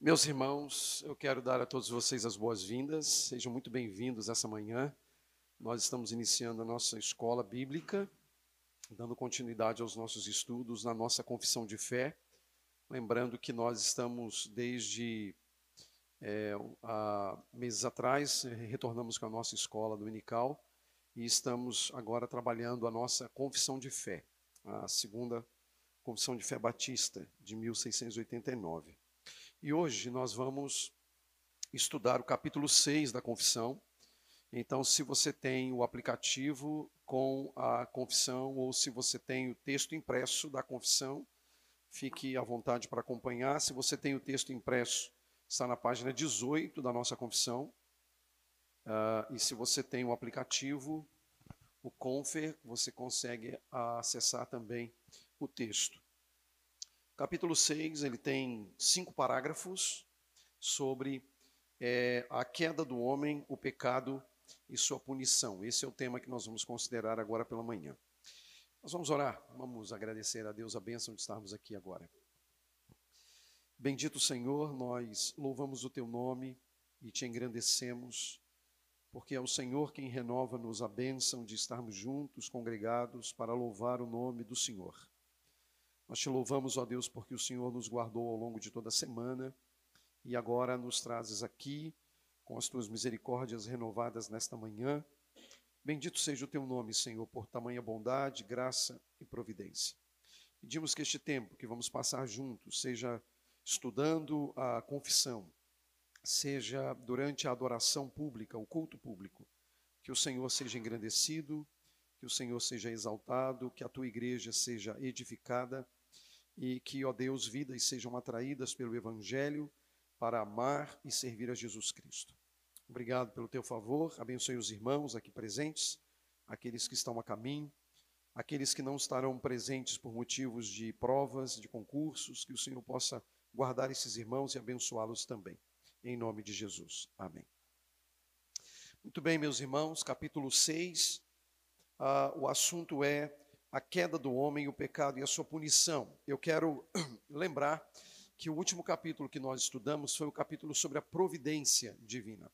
Meus irmãos, eu quero dar a todos vocês as boas-vindas. Sejam muito bem-vindos essa manhã. Nós estamos iniciando a nossa escola bíblica, dando continuidade aos nossos estudos na nossa confissão de fé. Lembrando que nós estamos desde é, há meses atrás, retornamos com a nossa escola dominical e estamos agora trabalhando a nossa confissão de fé, a segunda confissão de fé batista de 1689. E hoje nós vamos estudar o capítulo 6 da confissão. Então, se você tem o aplicativo com a confissão ou se você tem o texto impresso da confissão, fique à vontade para acompanhar. Se você tem o texto impresso, está na página 18 da nossa confissão. Uh, e se você tem o aplicativo, o Confer, você consegue acessar também o texto. Capítulo 6, ele tem cinco parágrafos sobre é, a queda do homem, o pecado e sua punição. Esse é o tema que nós vamos considerar agora pela manhã. Nós vamos orar, vamos agradecer a Deus a bênção de estarmos aqui agora. Bendito Senhor, nós louvamos o teu nome e te engrandecemos, porque é o Senhor quem renova-nos a bênção de estarmos juntos, congregados, para louvar o nome do Senhor. Nós te louvamos, ó Deus, porque o Senhor nos guardou ao longo de toda a semana e agora nos trazes aqui com as tuas misericórdias renovadas nesta manhã. Bendito seja o teu nome, Senhor, por tamanha bondade, graça e providência. Pedimos que este tempo que vamos passar juntos, seja estudando a confissão, seja durante a adoração pública, o culto público, que o Senhor seja engrandecido, que o Senhor seja exaltado, que a tua igreja seja edificada e que, ó Deus, vidas sejam atraídas pelo Evangelho para amar e servir a Jesus Cristo. Obrigado pelo teu favor, abençoe os irmãos aqui presentes, aqueles que estão a caminho, aqueles que não estarão presentes por motivos de provas, de concursos, que o Senhor possa guardar esses irmãos e abençoá-los também. Em nome de Jesus. Amém. Muito bem, meus irmãos, capítulo 6, uh, ah, o assunto é a queda do homem, o pecado e a sua punição. Eu quero lembrar que o último capítulo que nós estudamos foi o capítulo sobre a providência divina.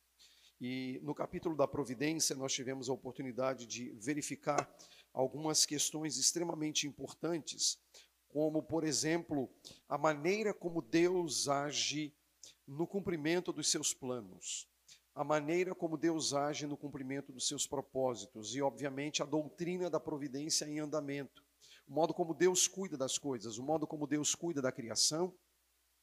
E no capítulo da providência, nós tivemos a oportunidade de verificar algumas questões extremamente importantes, como, por exemplo, a maneira como Deus age no cumprimento dos seus planos a maneira como Deus age no cumprimento dos seus propósitos e, obviamente, a doutrina da providência em andamento, o modo como Deus cuida das coisas, o modo como Deus cuida da criação,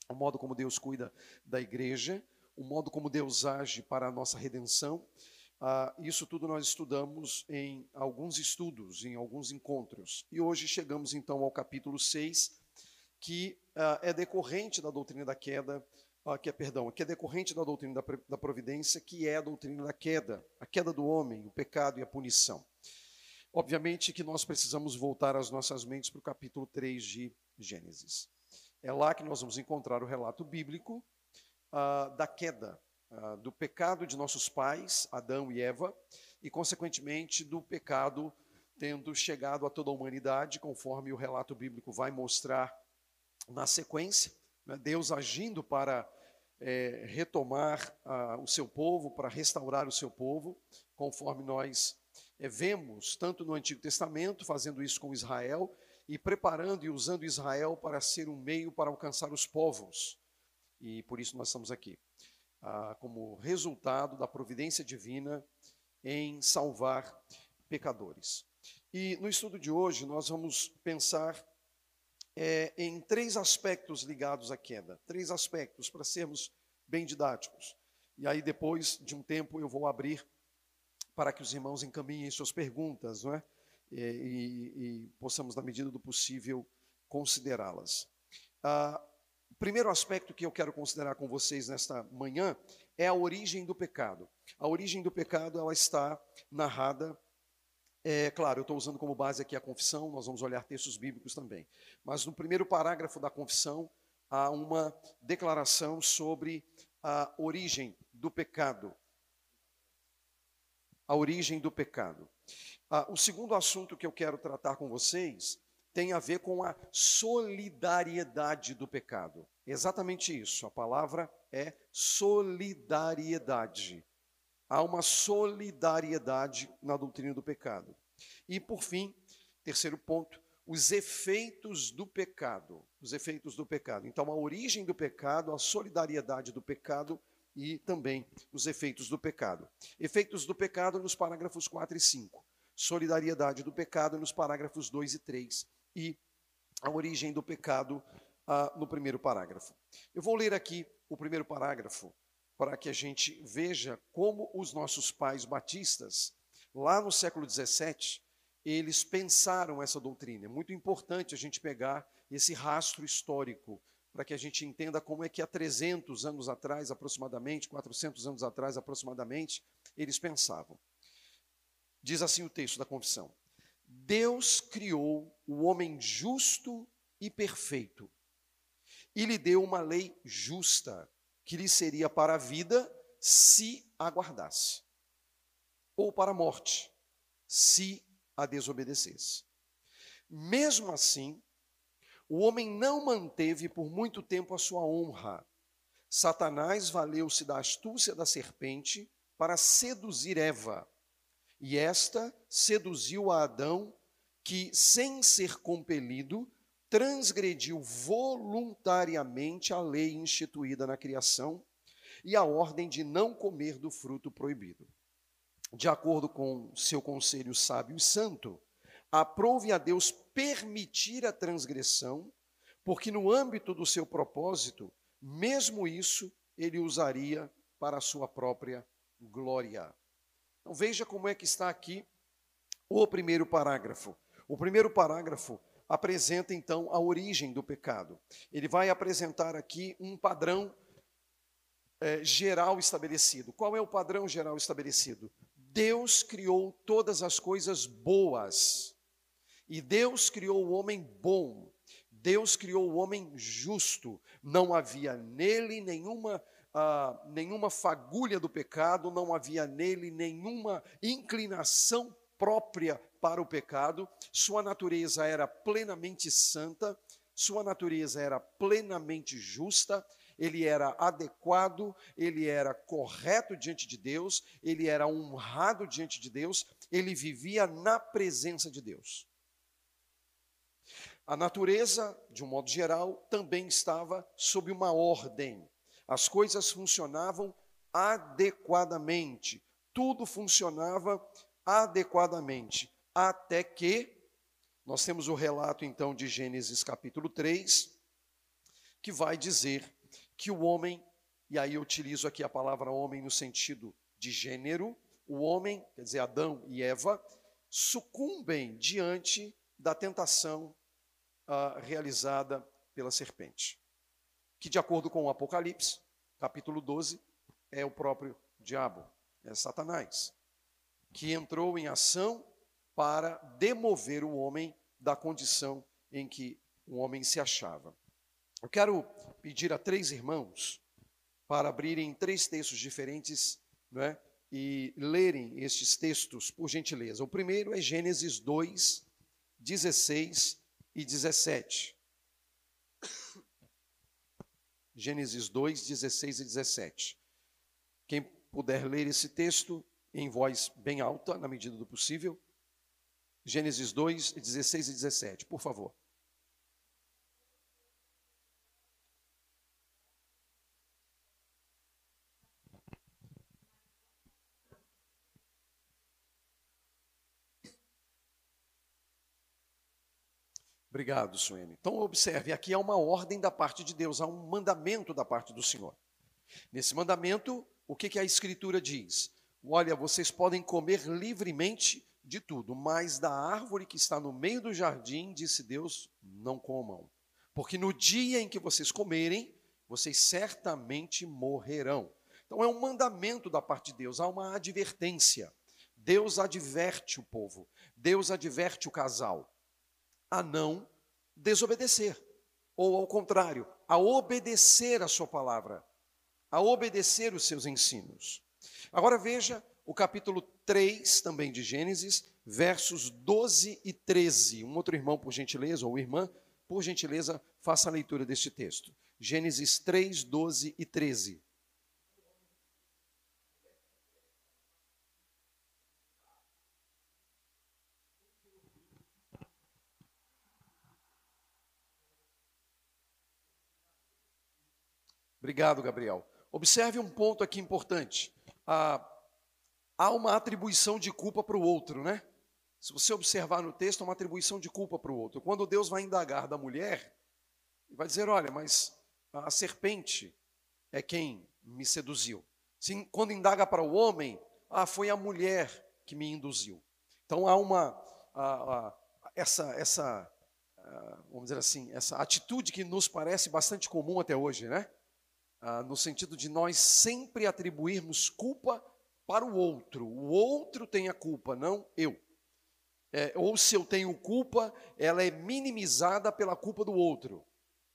o modo como Deus cuida da igreja, o modo como Deus age para a nossa redenção. Ah, isso tudo nós estudamos em alguns estudos, em alguns encontros. E hoje chegamos então ao capítulo 6, que ah, é decorrente da doutrina da queda ah, que é, perdão, que é decorrente da doutrina da, providência, que é a doutrina da queda, a queda do homem, o pecado e a punição. Obviamente que nós precisamos voltar as nossas mentes para o capítulo 3 de Gênesis. É lá que nós vamos encontrar o relato bíblico ah, da queda, ah, do pecado de nossos pais, Adão e Eva, e, consequentemente, do pecado tendo chegado a toda a humanidade, conforme o relato bíblico vai mostrar na sequência. Né, Deus agindo para é, retomar o seu povo, para restaurar o seu povo, conforme nós é, vemos, tanto no Antigo Testamento, fazendo isso com Israel, e preparando e usando Israel para ser um meio para alcançar os povos. E por isso nós estamos aqui, ah, como resultado da providência divina em salvar pecadores. E no estudo de hoje nós vamos pensar é, em três aspectos ligados à queda. Três aspectos, para sermos bem didáticos. E aí, depois de um tempo, eu vou abrir para que os irmãos encaminhem suas perguntas, não é? E, e, e possamos, na medida do possível, considerá-las. Ah, o primeiro aspecto que eu quero considerar com vocês nesta manhã é a origem do pecado. A origem do pecado ela está narrada é, claro, eu estou usando como base aqui a confissão, nós vamos olhar textos bíblicos também. Mas no primeiro parágrafo da confissão há uma declaração sobre a origem do pecado. A origem do pecado. Ah, o segundo assunto que eu quero tratar com vocês tem a ver com a solidariedade do pecado. Exatamente isso, a palavra é solidariedade. Há uma solidariedade na doutrina do pecado. E, por fim, terceiro ponto, os efeitos do pecado. Os efeitos do pecado. Então, a origem do pecado, a solidariedade do pecado e também os efeitos do pecado. Efeitos do pecado nos parágrafos 4 e 5. Solidariedade do pecado nos parágrafos 2 e 3. E a origem do pecado ah, no primeiro parágrafo. Eu vou ler aqui o primeiro parágrafo para que a gente veja como os nossos pais batistas, lá no século 17, eles pensaram essa doutrina. É muito importante a gente pegar esse rastro histórico para que a gente entenda como é que há 300 anos atrás, aproximadamente, 400 anos atrás, aproximadamente, eles pensavam. Diz assim o texto da confissão: Deus criou o homem justo e perfeito e lhe deu uma lei justa que lhe seria para a vida se aguardasse, ou para a morte, se a desobedecesse. Mesmo assim, o homem não manteve por muito tempo a sua honra. Satanás valeu-se da astúcia da serpente para seduzir Eva. E esta seduziu a Adão, que, sem ser compelido, transgrediu voluntariamente a lei instituída na criação e a ordem de não comer do fruto proibido. De acordo com seu conselho sábio e santo, aprove a Deus permitir a transgressão, porque no âmbito do seu propósito, mesmo isso ele usaria para a sua própria glória. Então veja como é que está aqui o primeiro parágrafo. O primeiro parágrafo apresenta então a origem do pecado. Ele vai apresentar aqui um padrão é, geral estabelecido. Qual é o padrão geral estabelecido? Deus criou todas as coisas boas e Deus criou o homem bom, Deus criou o homem justo, não havia nele nenhuma, ah, nenhuma fagulha do pecado, não havia nele nenhuma inclinação própria para o pecado, sua natureza era plenamente santa, sua natureza era plenamente justa, ele era adequado, ele era correto diante de Deus, ele era honrado diante de Deus, ele vivia na presença de Deus. A natureza, de um modo geral, também estava sob uma ordem. As coisas funcionavam adequadamente, tudo funcionava adequadamente, até que nós temos o relato então de Gênesis capítulo 3, que vai dizer que o homem, e aí eu utilizo aqui a palavra homem no sentido de gênero, o homem, quer dizer, Adão e Eva, sucumbem diante da tentação uh, realizada pela serpente, que, de acordo com o Apocalipse, capítulo 12, é o próprio diabo, é Satanás, que entrou em ação para demover o homem da condição em que o homem se achava. Eu quero pedir a três irmãos para abrirem três textos diferentes né, e lerem estes textos, por gentileza. O primeiro é Gênesis 2, 16 e 17. Gênesis 2, 16 e 17. Quem puder ler esse texto em voz bem alta, na medida do possível. Gênesis 2, 16 e 17, por favor. Obrigado, Suene. Então, observe, aqui há uma ordem da parte de Deus, há um mandamento da parte do Senhor. Nesse mandamento, o que, que a Escritura diz? Olha, vocês podem comer livremente de tudo, mas da árvore que está no meio do jardim, disse Deus, não comam. Porque no dia em que vocês comerem, vocês certamente morrerão. Então, é um mandamento da parte de Deus, há uma advertência. Deus adverte o povo, Deus adverte o casal a não desobedecer, ou ao contrário, a obedecer a sua palavra, a obedecer os seus ensinos. Agora veja o capítulo 3 também de Gênesis, versos 12 e 13. Um outro irmão, por gentileza, ou irmã, por gentileza, faça a leitura deste texto. Gênesis 3, 12 e 13. Obrigado, Gabriel. Observe um ponto aqui importante. Ah, há uma atribuição de culpa para o outro, né? Se você observar no texto, há uma atribuição de culpa para o outro. Quando Deus vai indagar da mulher, vai dizer: olha, mas a serpente é quem me seduziu. Quando indaga para o homem, ah, foi a mulher que me induziu. Então há uma essa essa vamos dizer assim essa atitude que nos parece bastante comum até hoje, né? Ah, no sentido de nós sempre atribuirmos culpa para o outro. O outro tem a culpa, não eu. É, ou se eu tenho culpa, ela é minimizada pela culpa do outro.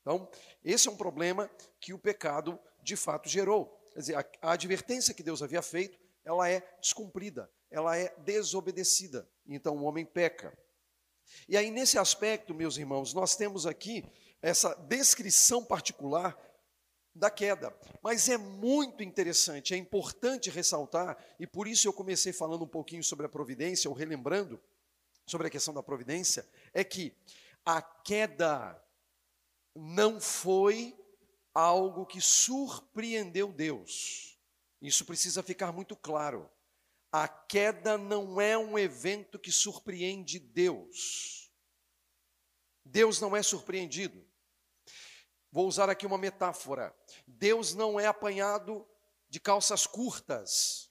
Então, esse é um problema que o pecado de fato gerou. Quer dizer, a, a advertência que Deus havia feito, ela é descumprida, ela é desobedecida. Então o homem peca. E aí, nesse aspecto, meus irmãos, nós temos aqui essa descrição particular da queda. Mas é muito interessante, é importante ressaltar, e por isso eu comecei falando um pouquinho sobre a providência, ou relembrando sobre a questão da providência, é que a queda não foi algo que surpreendeu Deus. Isso precisa ficar muito claro. A queda não é um evento que surpreende Deus. Deus não é surpreendido. Vou usar aqui uma metáfora. Deus não é apanhado de calças curtas.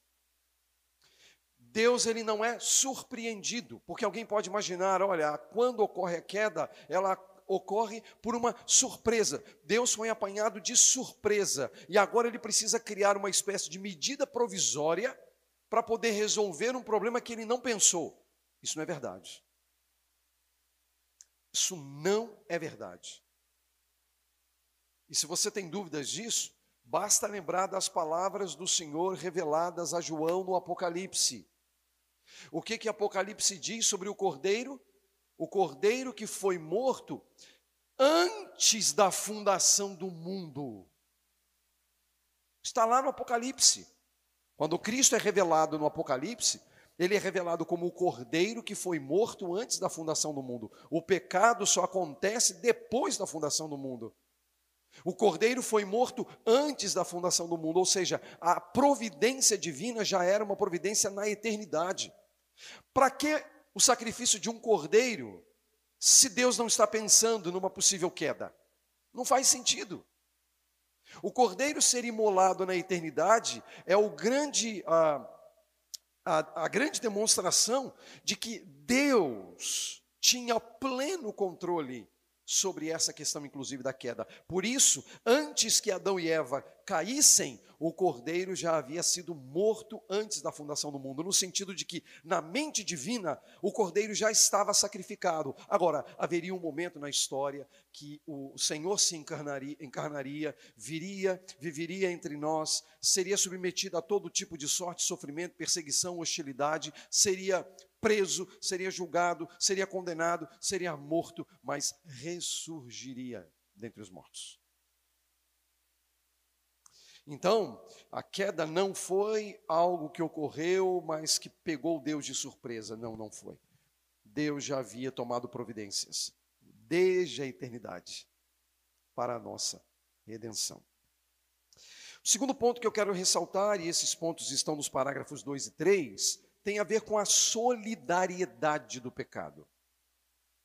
Deus ele não é surpreendido, porque alguém pode imaginar, olha, quando ocorre a queda, ela ocorre por uma surpresa. Deus foi apanhado de surpresa e agora ele precisa criar uma espécie de medida provisória para poder resolver um problema que ele não pensou. Isso não é verdade. Isso não é verdade. E se você tem dúvidas disso, basta lembrar das palavras do Senhor reveladas a João no Apocalipse. O que que Apocalipse diz sobre o cordeiro? O cordeiro que foi morto antes da fundação do mundo. Está lá no Apocalipse. Quando Cristo é revelado no Apocalipse, ele é revelado como o cordeiro que foi morto antes da fundação do mundo. O pecado só acontece depois da fundação do mundo. O cordeiro foi morto antes da fundação do mundo, ou seja, a providência divina já era uma providência na eternidade. Para que o sacrifício de um cordeiro se Deus não está pensando numa possível queda? Não faz sentido. O cordeiro ser imolado na eternidade é o grande, a, a, a grande demonstração de que Deus tinha pleno controle sobre essa questão, inclusive, da queda. Por isso, antes que Adão e Eva caíssem, o cordeiro já havia sido morto antes da fundação do mundo, no sentido de que, na mente divina, o cordeiro já estava sacrificado. Agora, haveria um momento na história que o Senhor se encarnaria, encarnaria viria, viveria entre nós, seria submetido a todo tipo de sorte, sofrimento, perseguição, hostilidade, seria preso, seria julgado, seria condenado, seria morto, mas ressurgiria dentre os mortos. Então, a queda não foi algo que ocorreu, mas que pegou Deus de surpresa. Não, não foi. Deus já havia tomado providências desde a eternidade para a nossa redenção. O segundo ponto que eu quero ressaltar, e esses pontos estão nos parágrafos 2 e 3, tem a ver com a solidariedade do pecado.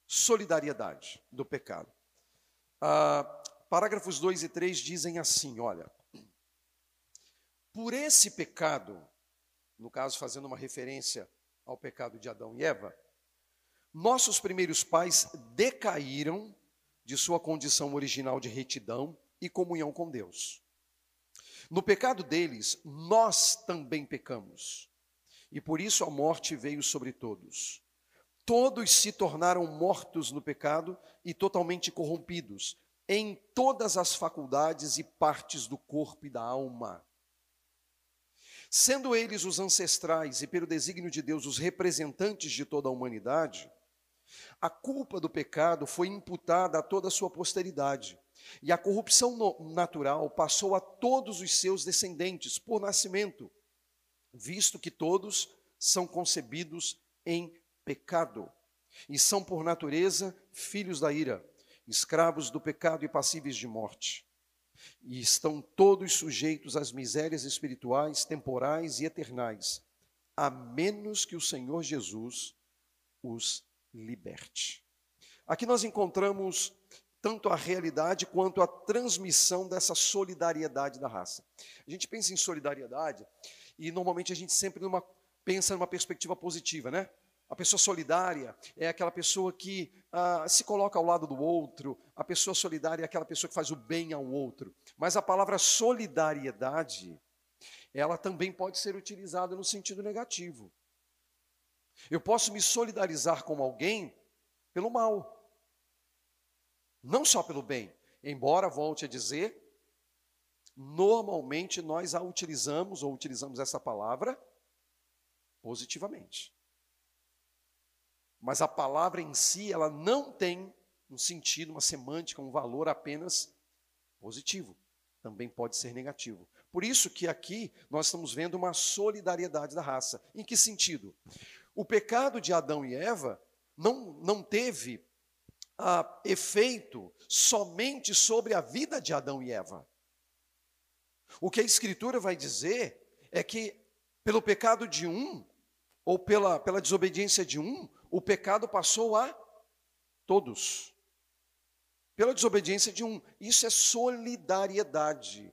Solidariedade do pecado. Ah, parágrafos 2 e 3 dizem assim: olha, por esse pecado, no caso fazendo uma referência ao pecado de Adão e Eva, nossos primeiros pais decaíram de sua condição original de retidão e comunhão com Deus. No pecado deles, nós também pecamos e por isso a morte veio sobre todos. Todos se tornaram mortos no pecado e totalmente corrompidos em todas as faculdades e partes do corpo e da alma. Sendo eles os ancestrais e, pelo desígnio de Deus, os representantes de toda a humanidade, a culpa do pecado foi imputada a toda a sua posteridade, e a corrupção natural passou a todos os seus descendentes por nascimento, visto que todos são concebidos em pecado e são, por natureza, filhos da ira, escravos do pecado e passíveis de morte. E estão todos sujeitos às misérias espirituais, temporais e eternais, a menos que o Senhor Jesus os liberte. Aqui nós encontramos tanto a realidade quanto a transmissão dessa solidariedade da raça. A gente pensa em solidariedade e normalmente a gente sempre numa, pensa numa perspectiva positiva, né? A pessoa solidária é aquela pessoa que ah, se coloca ao lado do outro, a pessoa solidária é aquela pessoa que faz o bem ao outro. Mas a palavra solidariedade, ela também pode ser utilizada no sentido negativo. Eu posso me solidarizar com alguém pelo mal, não só pelo bem. Embora, volte a dizer, normalmente nós a utilizamos, ou utilizamos essa palavra, positivamente. Mas a palavra em si, ela não tem um sentido, uma semântica, um valor apenas positivo. Também pode ser negativo. Por isso que aqui nós estamos vendo uma solidariedade da raça. Em que sentido? O pecado de Adão e Eva não, não teve ah, efeito somente sobre a vida de Adão e Eva. O que a Escritura vai dizer é que, pelo pecado de um, ou pela, pela desobediência de um, o pecado passou a todos. Pela desobediência de um. Isso é solidariedade.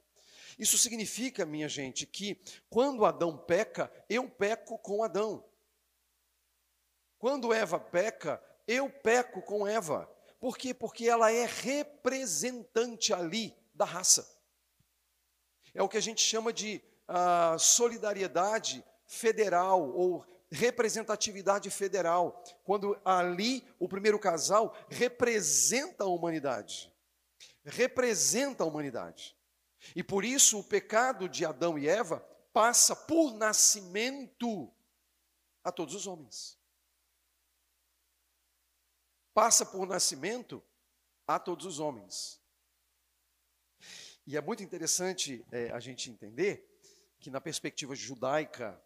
Isso significa, minha gente, que quando Adão peca, eu peco com Adão. Quando Eva peca, eu peco com Eva. Por quê? Porque ela é representante ali da raça. É o que a gente chama de uh, solidariedade federal ou representatividade federal, quando ali o primeiro casal representa a humanidade. Representa a humanidade. E por isso o pecado de Adão e Eva passa por nascimento a todos os homens. Passa por nascimento a todos os homens. E é muito interessante é, a gente entender que, na perspectiva judaica,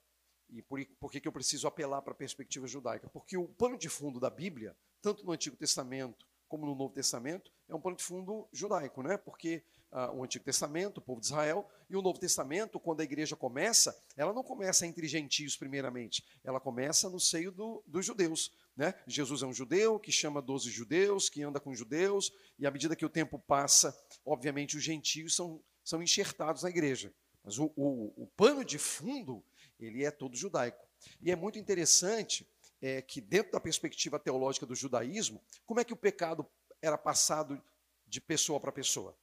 e por, por que, que eu preciso apelar para a perspectiva judaica? Porque o pano de fundo da Bíblia, tanto no Antigo Testamento como no Novo Testamento, é um pano de fundo judaico, né? Porque ah, o Antigo Testamento, o povo de Israel, e o Novo Testamento, quando a igreja começa, ela não começa entre gentios primeiramente, ela começa no seio do, dos judeus. Né? Jesus é um judeu que chama 12 judeus, que anda com judeus, e à medida que o tempo passa, obviamente os gentios são, são enxertados na igreja. Mas o, o, o pano de fundo ele é todo judaico. E é muito interessante é, que, dentro da perspectiva teológica do judaísmo, como é que o pecado era passado de pessoa para pessoa?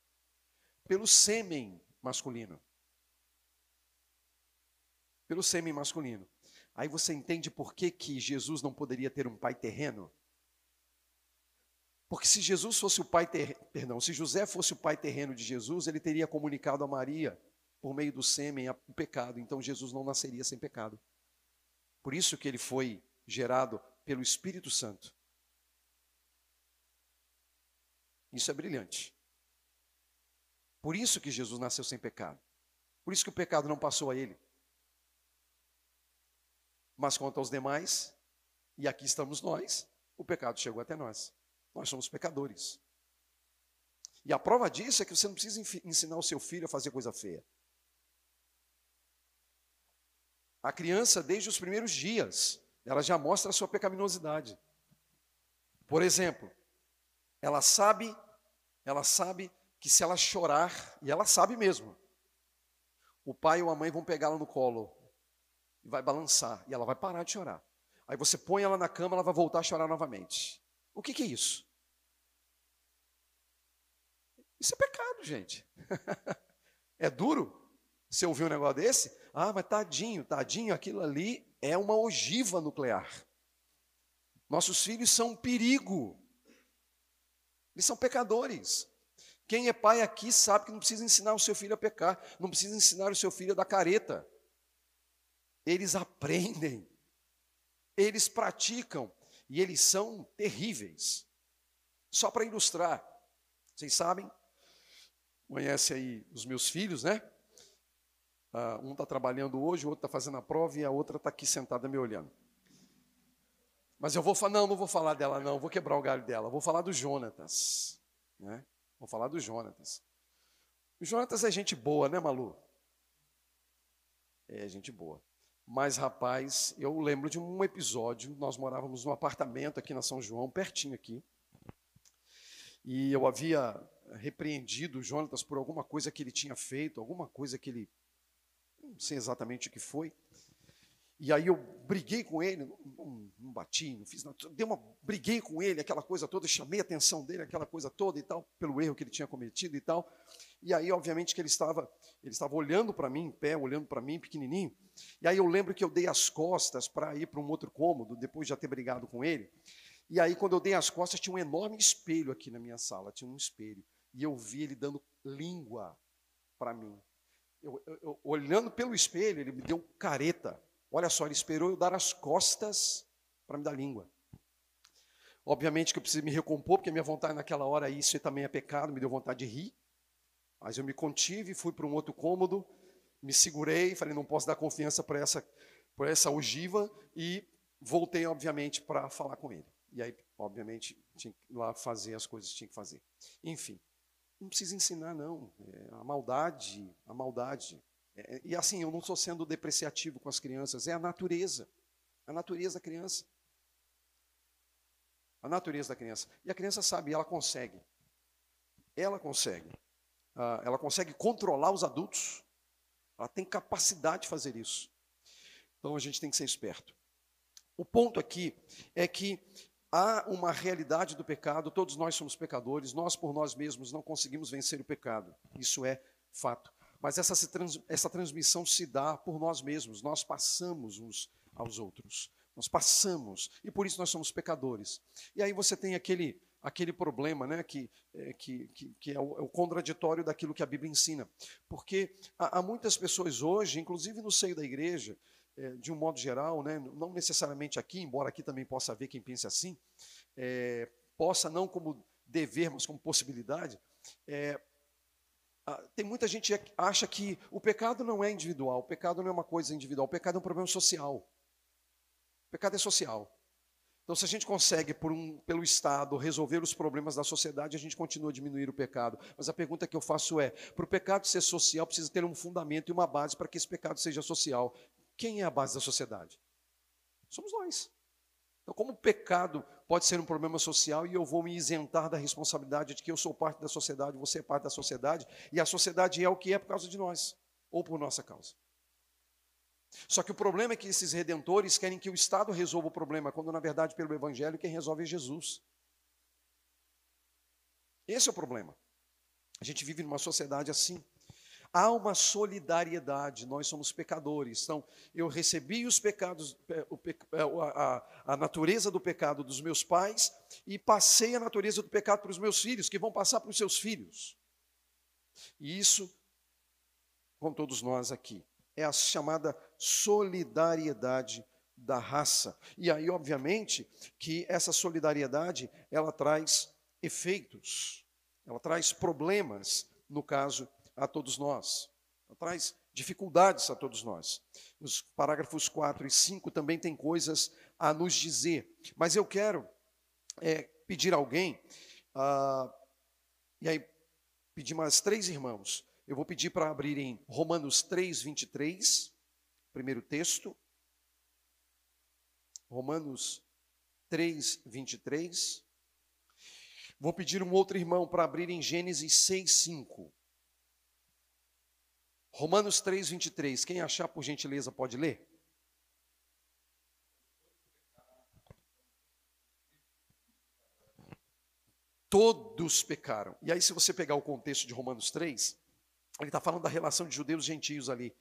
Pelo sêmen masculino. Pelo sêmen masculino. Aí você entende por que, que Jesus não poderia ter um pai terreno? Porque se Jesus fosse o pai terreno, perdão, se José fosse o pai terreno de Jesus, ele teria comunicado a Maria por meio do sêmen o pecado, então Jesus não nasceria sem pecado. Por isso que ele foi gerado pelo Espírito Santo. Isso é brilhante. Por isso que Jesus nasceu sem pecado. Por isso que o pecado não passou a ele. Mas quanto aos demais, e aqui estamos nós, o pecado chegou até nós. Nós somos pecadores. E a prova disso é que você não precisa ensinar o seu filho a fazer coisa feia. A criança, desde os primeiros dias, ela já mostra a sua pecaminosidade. Por exemplo, ela sabe, ela sabe que se ela chorar, e ela sabe mesmo, o pai ou a mãe vão pegá-la no colo e vai balançar, e ela vai parar de chorar. Aí você põe ela na cama, ela vai voltar a chorar novamente. O que, que é isso? Isso é pecado, gente. é duro? Você ouviu um negócio desse? Ah, mas tadinho, tadinho, aquilo ali é uma ogiva nuclear. Nossos filhos são um perigo. Eles são pecadores. Quem é pai aqui sabe que não precisa ensinar o seu filho a pecar, não precisa ensinar o seu filho a dar careta. Eles aprendem, eles praticam e eles são terríveis. Só para ilustrar, vocês sabem, conhece aí os meus filhos, né? Uh, um está trabalhando hoje, o outro está fazendo a prova e a outra está aqui sentada me olhando. Mas eu vou falar, não, não vou falar dela, não, vou quebrar o galho dela, vou falar do Jonatas. Né? Vou falar do Jonatas. O Jonatas é gente boa, né, Malu? É gente boa. Mas, rapaz, eu lembro de um episódio, nós morávamos num apartamento aqui na São João, pertinho aqui. E eu havia repreendido o Jonatas por alguma coisa que ele tinha feito, alguma coisa que ele não sei exatamente o que foi. E aí eu briguei com ele, não, não, não bati, não fiz nada, dei uma, briguei com ele, aquela coisa toda, chamei a atenção dele, aquela coisa toda e tal, pelo erro que ele tinha cometido e tal. E aí, obviamente, que ele estava, ele estava olhando para mim, em pé, olhando para mim, pequenininho. E aí eu lembro que eu dei as costas para ir para um outro cômodo, depois de já ter brigado com ele. E aí, quando eu dei as costas, tinha um enorme espelho aqui na minha sala, tinha um espelho. E eu vi ele dando língua para mim eu, eu, eu, olhando pelo espelho, ele me deu careta. Olha só, ele esperou eu dar as costas para me dar língua. Obviamente que eu preciso me recompor, porque a minha vontade naquela hora, isso também é pecado, me deu vontade de rir. Mas eu me contive, fui para um outro cômodo, me segurei, falei, não posso dar confiança para essa, essa ogiva, e voltei, obviamente, para falar com ele. E aí, obviamente, tinha que ir lá fazer as coisas que tinha que fazer. Enfim, não precisa ensinar, não. É, a maldade, a maldade. É, e assim, eu não estou sendo depreciativo com as crianças, é a natureza. A natureza da criança. A natureza da criança. E a criança sabe, ela consegue. Ela consegue. Ah, ela consegue controlar os adultos. Ela tem capacidade de fazer isso. Então a gente tem que ser esperto. O ponto aqui é que há uma realidade do pecado, todos nós somos pecadores, nós por nós mesmos não conseguimos vencer o pecado, isso é fato. Mas essa, essa transmissão se dá por nós mesmos, nós passamos uns aos outros, nós passamos, e por isso nós somos pecadores. E aí você tem aquele, aquele problema né, que, é, que, que, é, o, é, o, contraditório daquilo que a Bíblia ensina. Porque há, há muitas pessoas hoje, inclusive no seio da igreja, é, de um modo geral, né, não necessariamente aqui, embora aqui também possa haver quem pense assim, é, possa não como dever, mas como possibilidade, é, tem muita gente que acha que o pecado não é individual, o pecado não é uma coisa individual, o pecado é um problema social. O pecado é social. Então, se a gente consegue, um, pelo Estado, resolver os problemas da sociedade, a gente continua a diminuir o pecado. Mas a pergunta que eu faço é: para o pecado ser social, precisa ter um fundamento e uma base para que esse pecado seja social. Quem é a base da sociedade? Somos nós. Então, como o pecado pode ser um problema social e eu vou me isentar da responsabilidade de que eu sou parte da sociedade, você é parte da sociedade, e a sociedade é o que é por causa de nós, ou por nossa causa. Só que o problema é que esses redentores querem que o Estado resolva o problema, quando na verdade, pelo Evangelho, quem resolve é Jesus. Esse é o problema. A gente vive numa sociedade assim. Há uma solidariedade, nós somos pecadores. Então, eu recebi os pecados, é, é, a, a, natureza do pecado dos meus pais e passei a natureza do pecado para os meus filhos, que vão passar para os seus filhos. E isso, com todos nós aqui, é a chamada solidariedade da raça. E aí, obviamente, que essa solidariedade, ela traz efeitos, ela traz problemas, no caso a todos nós, traz dificuldades a todos nós. Os parágrafos 4 e 5 também tem coisas a nos dizer, mas eu quero é, pedir a alguém, ah, e aí pedir mais três irmãos, eu vou pedir para abrirem Romanos 3, 23, primeiro texto, Romanos 3, 23. Vou pedir um outro irmão para abrir em Gênesis 6, 5. Romanos 3, 23. Quem achar, por gentileza, pode ler? Todos pecaram. E aí, se você pegar o contexto de Romanos 3, ele está falando da relação de judeus e gentios ali.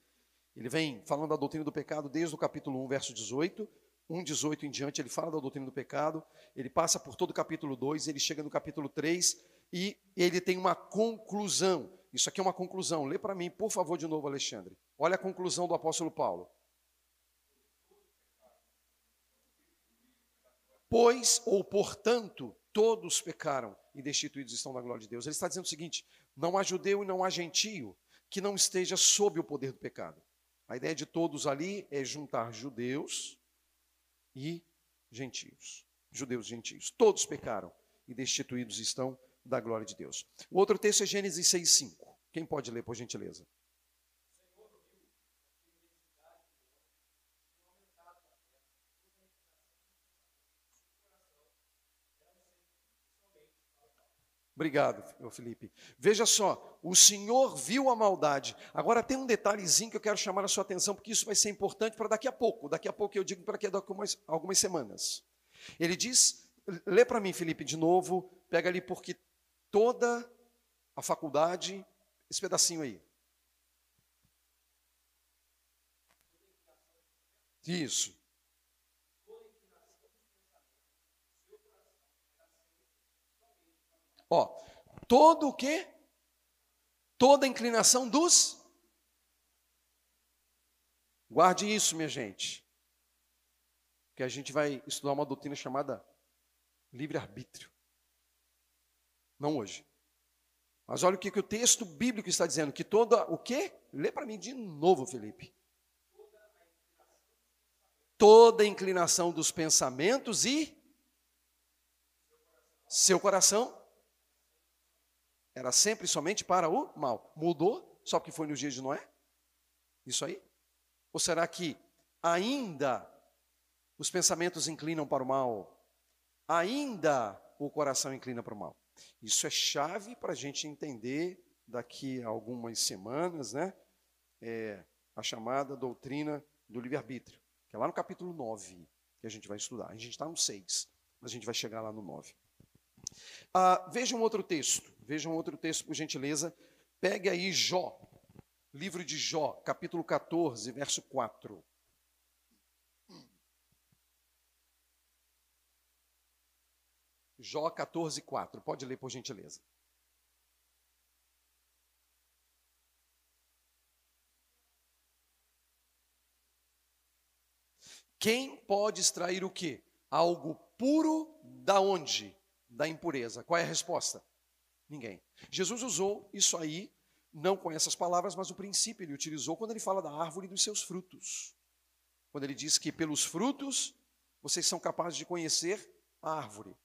Ele vem falando da doutrina do pecado desde o capítulo 1, verso 18. 1, 18 em diante, ele fala da doutrina do pecado. Ele passa por todo o capítulo 2, ele chega no capítulo 3 e ele tem uma conclusão. Isso aqui é uma conclusão. Lê para mim, por favor, de novo, Alexandre. Olha a conclusão do apóstolo Paulo. Pois ou portanto, todos pecaram e destituídos estão da glória de Deus. Ele está dizendo o seguinte: não há judeu e não há gentio que não esteja sob o poder do pecado. A ideia de todos ali é juntar judeus e gentios. Judeus e gentios. Todos pecaram e destituídos estão da glória de Deus. O outro texto é Gênesis 6,5. Quem pode ler, por gentileza? Obrigado, Felipe. Veja só, o Senhor viu a maldade. Agora tem um detalhezinho que eu quero chamar a sua atenção, porque isso vai ser importante para daqui a pouco. Daqui a pouco eu digo para daqui a algumas, algumas semanas. Ele diz, lê para mim, Felipe, de novo, pega ali, porque toda a faculdade, esse pedacinho aí. Isso. Ó, todo o quê? Toda a inclinação dos. Guarde isso, minha gente. Que a gente vai estudar uma doutrina chamada livre-arbítrio. Não hoje. Mas olha o que, que o texto bíblico está dizendo: que toda o quê? Lê para mim de novo, Felipe. Toda a inclinação dos pensamentos e seu coração era sempre somente para o mal. Mudou só porque foi nos dias de Noé? Isso aí? Ou será que ainda os pensamentos inclinam para o mal? Ainda o coração inclina para o mal? Isso é chave para a gente entender daqui a algumas semanas, né? É, a chamada doutrina do livre-arbítrio, que é lá no capítulo 9 que a gente vai estudar. A gente está no 6, mas a gente vai chegar lá no 9. Ah, veja um outro texto. Veja um outro texto, por gentileza. Pegue aí Jó, livro de Jó, capítulo 14, verso 4. Jó 14, 4. Pode ler, por gentileza. Quem pode extrair o quê? Algo puro da onde? Da impureza. Qual é a resposta? Ninguém. Jesus usou isso aí, não com essas palavras, mas o princípio ele utilizou quando ele fala da árvore e dos seus frutos. Quando ele diz que pelos frutos vocês são capazes de conhecer a árvore.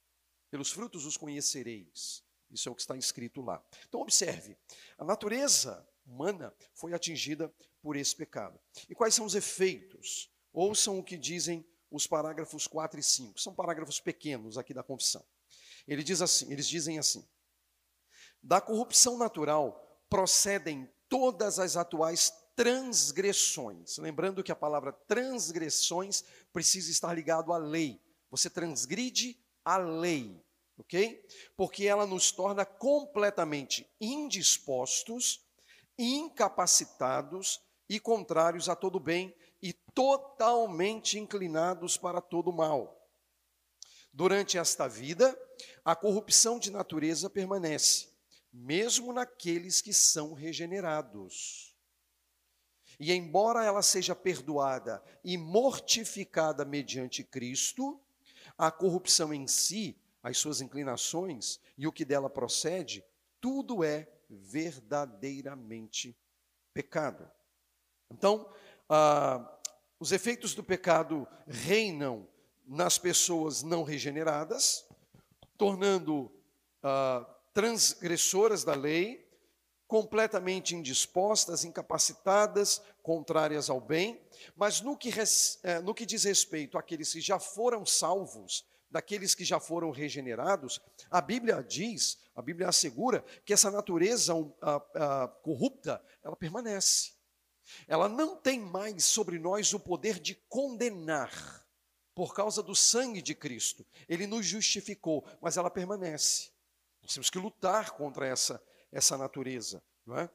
Pelos frutos os conhecereis. Isso é o que está escrito lá. Então, observe: a natureza humana foi atingida por esse pecado. E quais são os efeitos? Ouçam o que dizem os parágrafos 4 e 5. São parágrafos pequenos aqui da confissão. Ele diz assim, eles dizem assim: da corrupção natural procedem todas as atuais transgressões. Lembrando que a palavra transgressões precisa estar ligado à lei. Você transgride a lei, ok? Porque ela nos torna completamente indispostos, incapacitados e contrários a todo bem e totalmente inclinados para todo mal. Durante esta vida, a corrupção de natureza permanece mesmo naqueles que são regenerados. E embora ela seja perdoada e mortificada mediante Cristo, a corrupção em si, as suas inclinações e o que dela procede, tudo é verdadeiramente pecado. Então, ah, os efeitos do pecado reinam nas pessoas não regeneradas, tornando ah, transgressoras da lei, completamente indispostas, incapacitadas, contrárias ao bem, mas no que, eh, no que diz respeito àqueles que já foram salvos, daqueles que já foram regenerados, a Bíblia diz, a Bíblia assegura que essa natureza corrupta, ela permanece. Ela não tem mais sobre nós o poder de condenar, por causa do sangue de Cristo. Ele nos justificou, mas ela permanece. Nós temos que lutar contra essa, essa natureza, não é?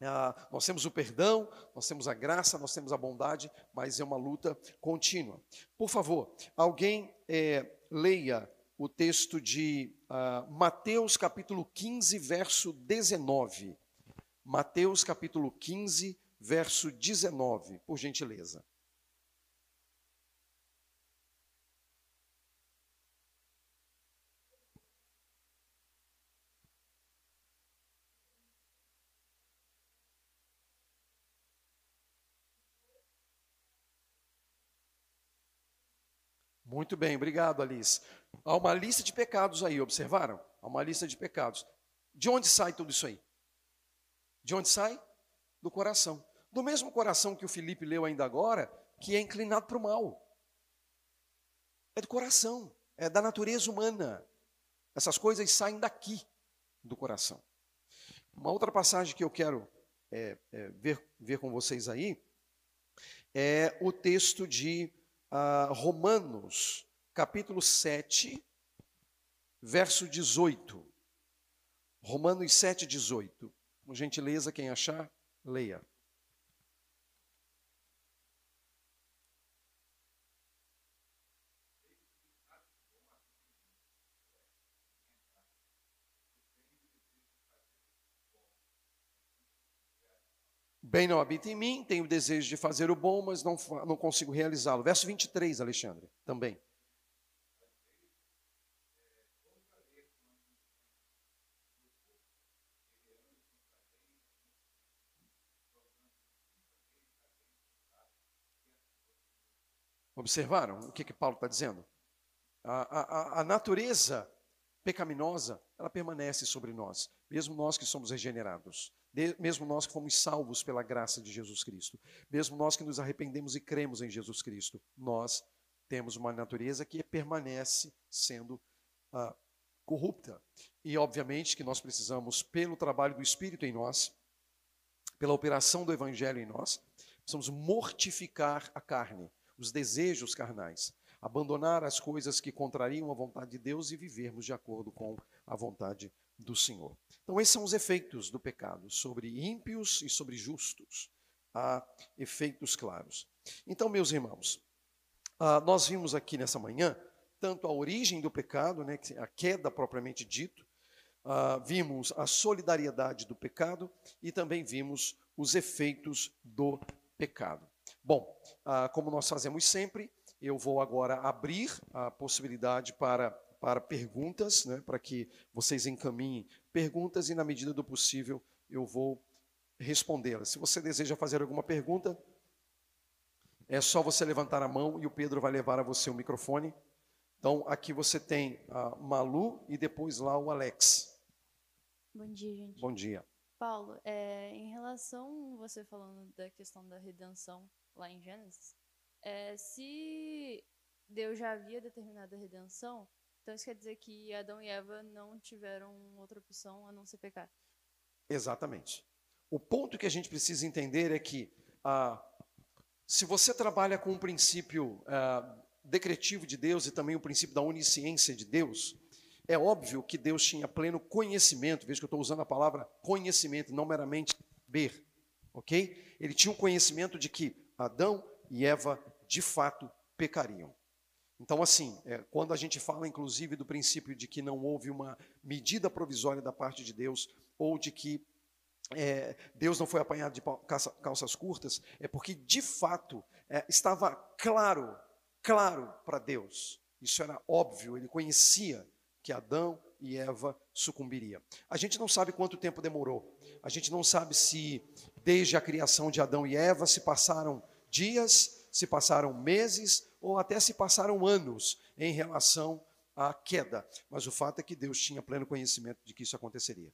Ah, nós temos o perdão, nós temos a graça, nós temos a bondade, mas é uma luta contínua. Por favor, alguém é, leia o texto de ah, Mateus capítulo 15, verso 19. Mateus capítulo 15, verso 19, por gentileza. Muito bem, obrigado, Alice. Há uma lista de pecados aí, observaram? Há uma lista de pecados. De onde sai tudo isso aí? De onde sai? Do coração. Do mesmo coração que o Felipe leu ainda agora, que é inclinado para o mal. É do coração, é da natureza humana. Essas coisas saem daqui, do coração. Uma outra passagem que eu quero é, é, ver, ver com vocês aí é o texto de uh, Romanos, capítulo 7, verso 18. Romanos 7, 18. Com gentileza, quem achar, leia. Bem não habita em mim, tenho o desejo de fazer o bom, mas não, não consigo realizá-lo. Verso 23, Alexandre, também. Observaram o que, que Paulo está dizendo? A, a, a natureza pecaminosa, ela permanece sobre nós, mesmo nós que somos regenerados mesmo nós que fomos salvos pela graça de Jesus Cristo, mesmo nós que nos arrependemos e cremos em Jesus Cristo, nós temos uma natureza que permanece sendo ah, corrupta. E, obviamente, que nós precisamos, pelo trabalho do Espírito em nós, pela operação do Evangelho em nós, precisamos mortificar a carne, os desejos carnais, abandonar as coisas que contrariam a vontade de Deus e vivermos de acordo com a vontade do Senhor. Então, esses são os efeitos do pecado sobre ímpios e sobre justos. Há efeitos claros. Então, meus irmãos, ah, nós vimos aqui nessa manhã tanto a origem do pecado, né, a queda propriamente dito, ah, vimos a solidariedade do pecado e também vimos os efeitos do pecado. Bom, ah, como nós fazemos sempre, eu vou agora abrir a possibilidade para para perguntas, né, para que vocês encaminhem perguntas e, na medida do possível, eu vou respondê-las. Se você deseja fazer alguma pergunta, é só você levantar a mão e o Pedro vai levar a você o microfone. Então, aqui você tem a Malu e depois lá o Alex. Bom dia, gente. Bom dia. Paulo, é, em relação você falando da questão da redenção lá em Gênesis, é, se Deus já havia determinado a redenção, então isso quer dizer que Adão e Eva não tiveram outra opção a não ser pecar. Exatamente. O ponto que a gente precisa entender é que ah, se você trabalha com o princípio ah, decretivo de Deus e também o princípio da onisciência de Deus, é óbvio que Deus tinha pleno conhecimento, veja que eu estou usando a palavra conhecimento, não meramente ver, ok? Ele tinha um conhecimento de que Adão e Eva de fato pecariam. Então, assim, é, quando a gente fala, inclusive, do princípio de que não houve uma medida provisória da parte de Deus, ou de que é, Deus não foi apanhado de calça, calças curtas, é porque, de fato, é, estava claro, claro para Deus, isso era óbvio, ele conhecia que Adão e Eva sucumbiria. A gente não sabe quanto tempo demorou, a gente não sabe se, desde a criação de Adão e Eva, se passaram dias, se passaram meses, ou até se passaram anos em relação à queda. Mas o fato é que Deus tinha pleno conhecimento de que isso aconteceria.